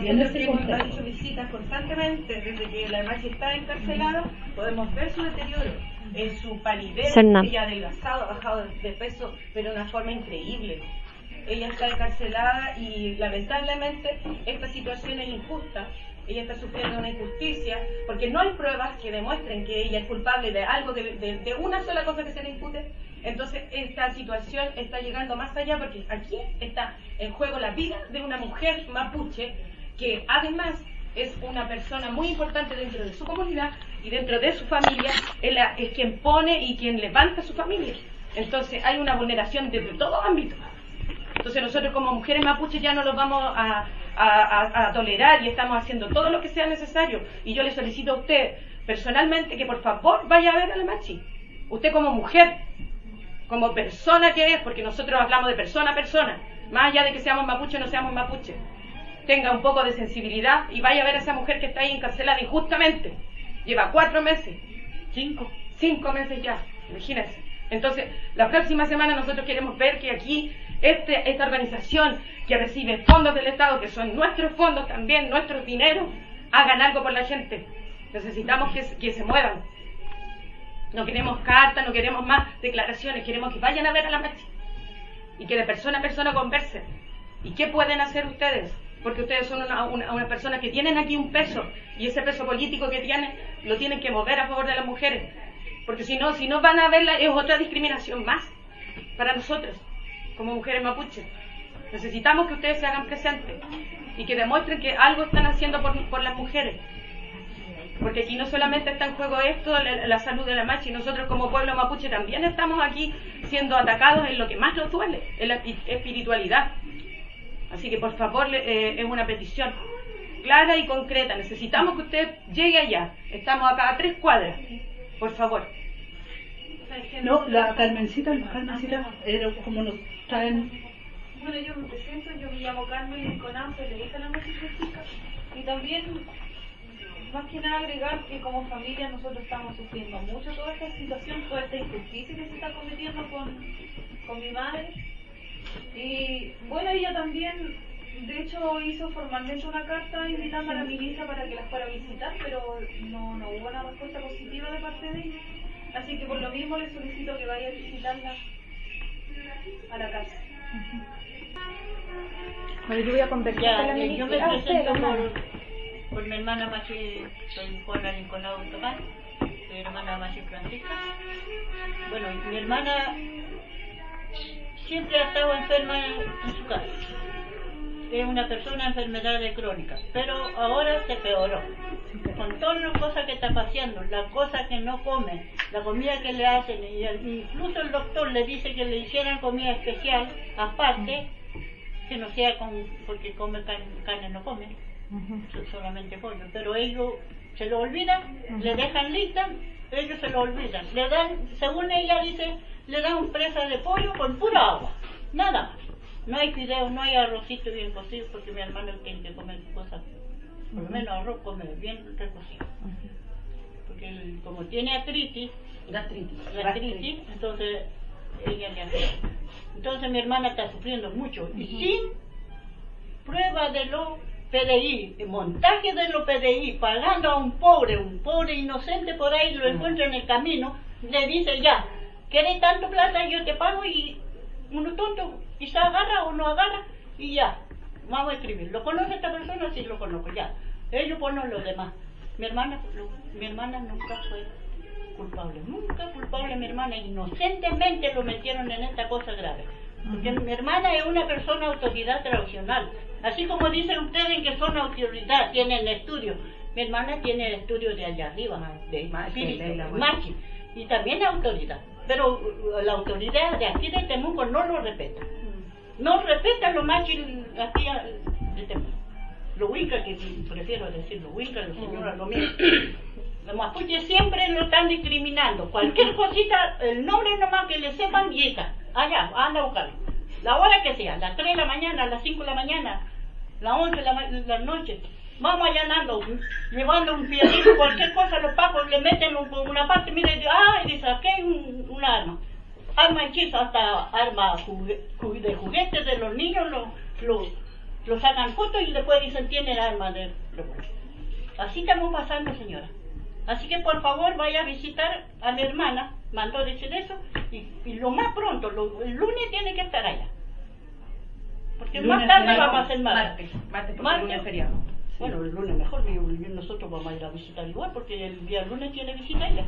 Nosotros hemos hecho visitas constantemente desde que la Machi está encarcelada, podemos ver su deterioro en su palidez, Serna. ella ha adelgazado, ha bajado de peso, pero de una forma increíble. Ella está encarcelada y lamentablemente esta situación es injusta. Ella está sufriendo una injusticia porque no hay pruebas que demuestren que ella es culpable de algo, de, de- de una sola cosa que se le impute. Entonces esta situación está llegando más allá porque aquí está en juego la vida de una mujer mapuche que además es una persona muy importante dentro de su comunidad y dentro de su familia, es, quien pone y quien levanta su familia. Entonces hay una vulneración desde todo ámbito. Entonces nosotros como mujeres mapuches ya no los vamos a, a- a- a tolerar y estamos haciendo todo lo que sea necesario. Y yo le solicito a usted personalmente que por favor vaya a ver a la machi. Usted como mujer, como persona que es, porque nosotros hablamos de persona a persona, más allá de que seamos mapuches o no seamos mapuches, tenga un poco de sensibilidad y vaya a ver a esa mujer que está ahí encarcelada injustamente. Lleva cuatro meses, cinco, cinco meses ya, imagínense. Entonces, la próxima semana nosotros queremos ver que aquí este, esta organización que recibe fondos del Estado, que son nuestros fondos también, nuestros dineros, hagan algo por la gente. Necesitamos que, que se muevan. No queremos cartas, no queremos más declaraciones, queremos que vayan a ver a la marcha y que de persona a persona conversen. ¿Y qué pueden hacer ustedes? Porque ustedes son una, una, persona que tienen aquí un peso y ese peso político que tienen lo tienen que mover a favor de las mujeres. Porque si no, si no van a verla es otra discriminación más para nosotros como mujeres mapuches. Necesitamos que ustedes se hagan presentes y que demuestren que algo están haciendo por, por las mujeres. Porque aquí no solamente está en juego esto, la, salud de la machi, nosotros como pueblo mapuche también estamos aquí siendo atacados en lo que más nos duele, en la espi- espiritualidad. Así que por favor, le- eh, es una petición clara y concreta. Necesitamos que usted llegue allá. Estamos acá a tres cuadras. Por favor. No, la Carmencita, la Carmencita, era como nos traen. Bueno, yo me presento, yo me llamo Carmen Conán, soy de la música chica y también, más que nada, agregar que como familia nosotros estamos sufriendo mucho toda esta situación, toda esta injusticia que se está cometiendo con, con mi madre. Y bueno, ella también, de hecho, hizo formalmente una carta invitando a la ministra para que la fuera a visitar, pero no, no hubo una respuesta positiva de parte de ella. Así que por lo mismo le solicito que vaya a visitarla a la casa. Bueno, yo voy a conversar Ya, con la eh, yo me ministra. Ah, presento por, por mi hermana Machi, soy Juana Nicolau Tomás, soy hermana Machi Francisca. Bueno, mi hermana siempre ha estado enferma en su casa. Es una persona enfermedades crónicas, pero ahora se peoró. Con todas las cosas que está paseando, las cosas que no come, la comida que le hacen, y el- incluso el doctor le dice que le hicieran comida especial, aparte, que no sea con, porque come carne, carne no come, so- solamente pollo, pero ellos se lo olvidan, le dejan lista, ellos se lo olvidan, le dan, según ella dice, le dan presa de pollo con pura agua, nada más. No hay fideos, no hay arrocito bien cocido, porque mi hermano tiene que comer cosas, por lo menos arroz come bien recocido. Porque él, como tiene artritis, Gastritis. gastritis, entonces ella le hace. Entonces mi hermana está sufriendo mucho y sin prueba de los PDI, el montaje de los PDI, pagando a un pobre, un pobre inocente por ahí, lo encuentra en el camino, le dice ya, ¿quieres tanto plata? Yo te pago y uno tonto quizá agarra o no agarra y ya, vamos a escribir. ¿Lo conoce esta persona? Sí, lo conozco, ya. Ellos ponen los demás. Mi hermana, lo- mi hermana nunca fue culpable, nunca culpable mi hermana, inocentemente lo metieron en esta cosa grave. Porque mi hermana es una persona autoridad tradicional. Así como dicen ustedes que son autoridad, tienen estudio. Mi hermana tiene estudio de allá arriba, de espíritu, y también autoridad. Pero uh, la autoridad de aquí de Temuco no lo respeta. No respeta los machis aquí de Temuco. los Wincas, que prefiero decir los Wincas, los señoras, lo mismo. Los mapuches siempre lo están discriminando. Cualquier cosita, el nombre nomás que le sepan y está. Allá, anda a buscarlo. La hora que sea, las 3 de la mañana, las 5 de la mañana, las 11 de la, la noche. Vamos allanando, llevando un piedrito, cualquier cosa, los pacos le meten un- una parte, mire, ah, y dice, aquí hay un, un arma. Arma hechizo, hasta arma jugue- de juguetes de los niños, lo, lo, lo sacan fotos y después dicen, tiene el arma de... Así estamos pasando, señora. Así que por favor vaya a visitar a mi hermana, mandó decir eso, y, y lo más pronto, lo- el lunes tiene que estar allá. Porque más tarde vamos a hacer martes, martes, lunes feriado. Bueno, el lunes mejor, nosotros vamos a ir a visitar igual, porque el día lunes tiene visita ella.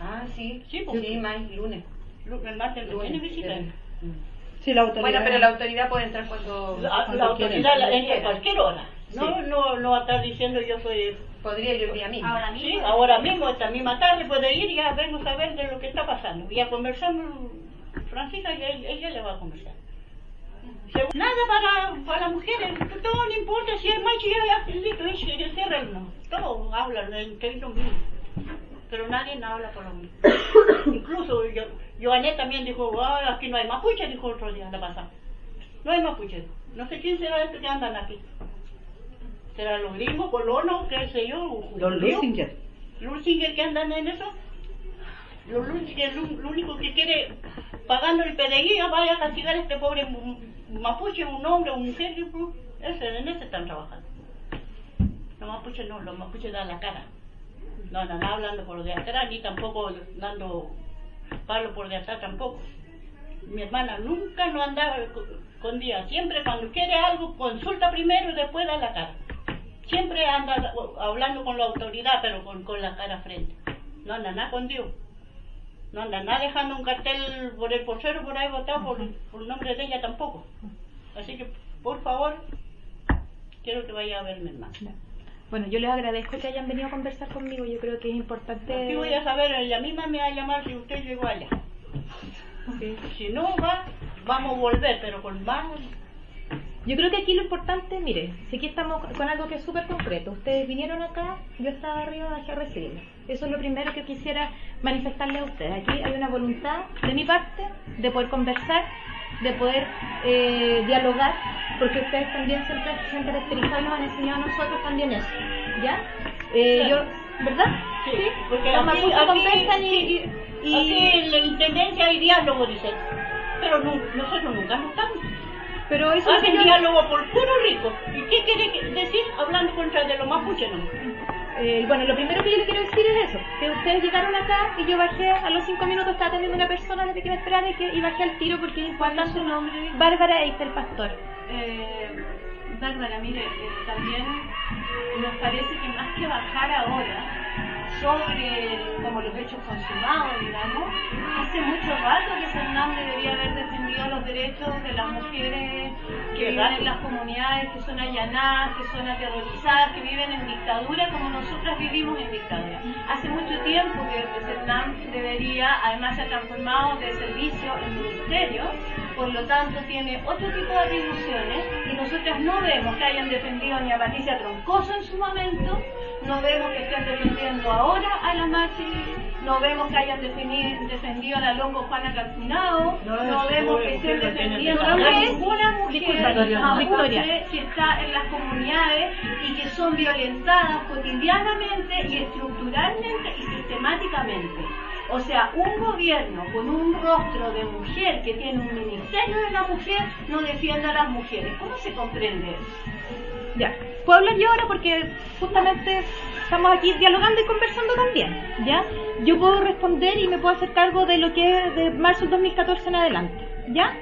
Ah, sí. Sí, pues. sí, más lunes. Lu- El martes Lunes, tiene visita sí. ella. Sí, la autoridad. Bueno, pero la autoridad puede entrar cuando, La, la autoridad la entra a cualquier hora. No, Sí. no, no va a estar diciendo yo soy... Podría ir el día mismo. Ahora mismo. Sí, ahora mismo, esta misma tarde puede ir y ya vengo a ver de lo que está pasando. Y a conversar, Francisca, y ella, ella le va a conversar. Nada para, para las mujeres, todo no importa si es macho ya cierra el no. Todos hablan entre ellos mismos. Pero nadie no habla por lo mismo. Incluso yo, Joanet también dijo, ah, aquí no hay mapuche, dijo otro día, la pasada. No hay mapuche. No sé quién será este que andan aquí. ¿Será los gringos, colonos, qué sé yo? Los? Lusinger. Lusinger que andan en eso. Los Lusinger, lo, único que quiere, pagando el PDI, ya vaya a castigar a este pobre mapuche, un hombre, una mujer, ese, en ese están trabajando. Los mapuches no, los mapuches dan la cara. No andan hablando por de atrás, ni tampoco dando palo por de atrás tampoco. Mi hermana nunca no andaba co- con día, siempre cuando quiere algo consulta primero y después da la cara. Siempre anda hablando con la autoridad, pero con, con la cara frente. No nada con Dios. No anda nada dejando un cartel por el porcero por ahí votado por, por nombre de ella tampoco. Así que, por favor, quiero que vaya a verme hermano. Bueno, yo les agradezco que hayan venido a conversar conmigo. Yo creo que es importante. Aquí voy a saber, ella misma me va a llamar si usted llegó allá. Sí. Si no va, vamos a volver, pero con más... Yo creo que aquí lo importante, mire, si aquí estamos con algo que es súper concreto. Ustedes vinieron acá, yo estaba arriba de a recibirlos. Eso es lo primero que quisiera manifestarle a ustedes. Aquí hay una voluntad de mi parte de poder conversar, de poder eh, dialogar, porque ustedes también siempre se han caracterizado y nos han enseñado a nosotros también eso. ¿Ya? Eh, Claro. yo, ¿Verdad? Sí, porque Los aquí- mapuches aquí- conversan y- sí, y- y- Aquí hay diálogo, dice. Pero no- nosotros nunca no estamos. Pero eso es Hacen yo- diálogo por puro rico. ¿Y qué quiere decir hablando contra de los mapuches? No? Eh, bueno, lo primero que yo le quiero decir es eso, que ustedes llegaron acá y yo bajé a los cinco minutos, estaba atendiendo una persona desde que me esperara y, que, y bajé al tiro porque es importante su nombre. Bárbara Eitel Pastor. Eh, Bárbara, mire, eh, también nos parece que más que bajar ahora sobre como los hechos consumados, digamos, hace mucho rato que Fernán debería haber defendido los derechos de las mujeres que viven en las comunidades, que son allanadas, que son aterrorizadas, que viven en dictadura como nosotras vivimos en dictadura. Hace mucho tiempo que Fernán debería, además se ha transformado de servicio en ministerio, por lo tanto tiene otro tipo de atribuciones y nosotras no vemos que hayan defendido ni a Patricia Troncoso en su momento, no vemos que estén defendiendo ahora a la Machi, no vemos que hayan defendido a la Longo Juana Calcinado, No, vemos que estén defendiendo a ninguna mujer Victoria. que está en las comunidades y que son violentadas cotidianamente y estructuralmente y sistemáticamente. O sea, un gobierno con un rostro de mujer que tiene un ministerio de la mujer no defiende a las mujeres. ¿Cómo se comprende eso? Ya. ¿Puedo hablar yo ahora? Porque justamente estamos aquí dialogando y conversando también. ¿Ya? Yo puedo responder y me puedo hacer cargo de lo que es de marzo del 2014 en adelante. ¿Ya?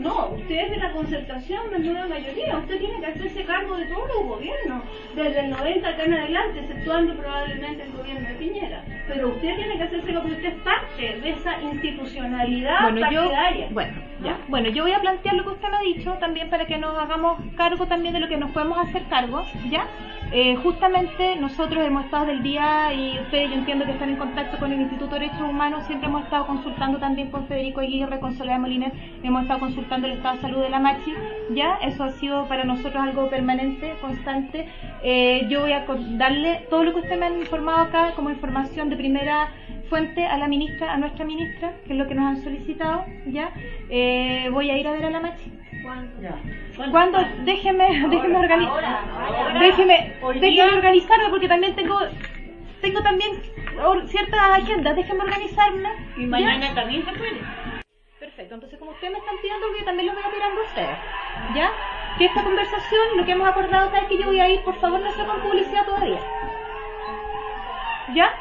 No, usted es de la concertación de nueva mayoría. Usted tiene que hacerse cargo de todos los gobiernos, desde el 90 acá en adelante, exceptuando probablemente el gobierno de Piñera. Pero usted tiene que hacerse cargo porque usted es parte de esa institucionalidad Bueno, yo, partidaria. bueno, ya. Bueno, yo voy a plantear lo que usted me ha dicho también para que nos hagamos cargo también de lo que nos podemos hacer cargo, ¿ya? Eh, justamente nosotros hemos estado del día y ustedes yo entiendo que están en contacto con el Instituto de Derechos Humanos, siempre hemos estado consultando también con Federico Aguirre, con Soledad Molines, hemos estado consultando el estado de salud de la Machi, ya, eso ha sido para nosotros algo permanente, constante. Eh, yo voy a darle todo lo que usted me ha informado acá como información de primera fuente a la ministra, a nuestra ministra, que es lo que nos han solicitado, ya. Eh, voy a ir a ver a la Machi. ¿Cuándo? Déjeme, déjeme organizar. Déjeme, déjeme organizarme porque también tengo tengo también ciertas agendas, déjeme organizarme. Y mañana también se puede. Perfecto, entonces como ustedes me están pidiendo, yo también lo voy a pedir a ustedes. ¿Ya? Que esta conversación, lo que hemos acordado es que yo voy a ir, por favor no se con publicidad todavía. ¿Ya?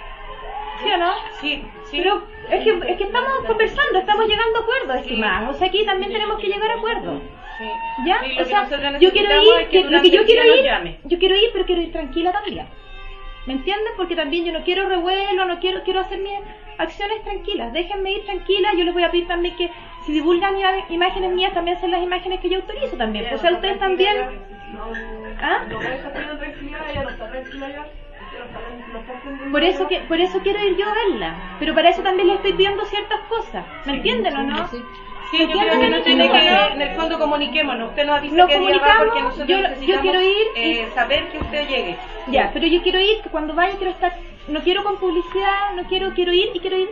¿Sí o no? Sí, sí. Pero es que, es que estamos conversando, estamos llegando a acuerdos, estimados. O sea, aquí también tenemos que llegar a acuerdos. Sí. ¿Ya? Sí, o sea, yo quiero ir, que lo que yo quiero ir, llame. yo quiero ir, pero quiero ir tranquila también. ¿Me entienden? Porque también yo no quiero revuelo, no quiero quiero hacer mis acciones tranquilas. Déjenme ir tranquila. Yo les voy a pedir también que si divulgan imágenes mías, también sean las imágenes que yo autorizo también. O sea, ustedes también. ¿Ah? Por eso que por eso quiero ir yo a verla. Pero para eso también le estoy pidiendo ciertas cosas. ¿Me entienden o no? Sí, yo creo que no tiene que, en el fondo comuniquémonos. Usted nos avisa Nos que comunicamos, porque nosotros yo- quiero ir y- eh, saber que usted llegue. Ya, pero yo quiero ir, que cuando vaya quiero estar, no quiero con publicidad, no quiero, quiero ir y quiero ir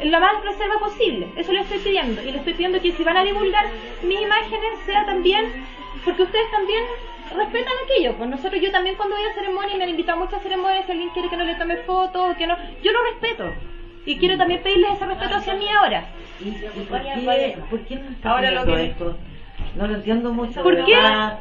en la más reserva posible. Eso le estoy pidiendo. Y le estoy pidiendo que si van a divulgar mis imágenes sea también, porque ustedes también respetan aquello. Pues nosotros, yo también cuando voy a ceremonias, me han invitado a muchas ceremonias, si alguien quiere que no le tome fotos, que no, yo lo respeto. Y quiero también pedirles ese respeto hacia mí ahora. ¿Y, y por, qué, por qué no está Ahora lo haciendo que- esto? No lo entiendo mucho. ¿Por de qué? verdad.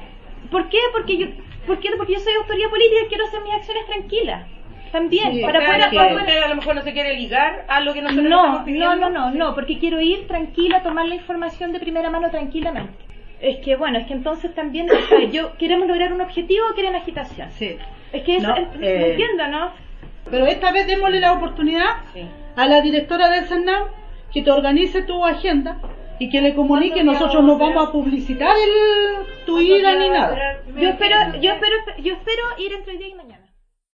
¿Por qué? Porque yo, ¿por qué? Porque yo soy autoridad política y quiero hacer mis acciones tranquilas. También, Sí, para poder, a lo para mejor- poder- a lo mejor no se quiere ligar a lo que nosotros No, estamos pidiendo. no, no, no, no, porque quiero ir tranquila, tomar la información de primera mano tranquilamente. Es que bueno, es que entonces también, o sea, yo queremos lograr un objetivo o quieren agitación. Sí. Es que eso, No, es- eh, ¿me entiendo, no? Pero esta vez démosle la oportunidad a la directora del CERNAM que te organice tu agenda y que le comunique. Nosotros no vamos a publicitar el, tu ida ni nada. Yo espero, yo espero, yo espero ir entre hoy día y mañana.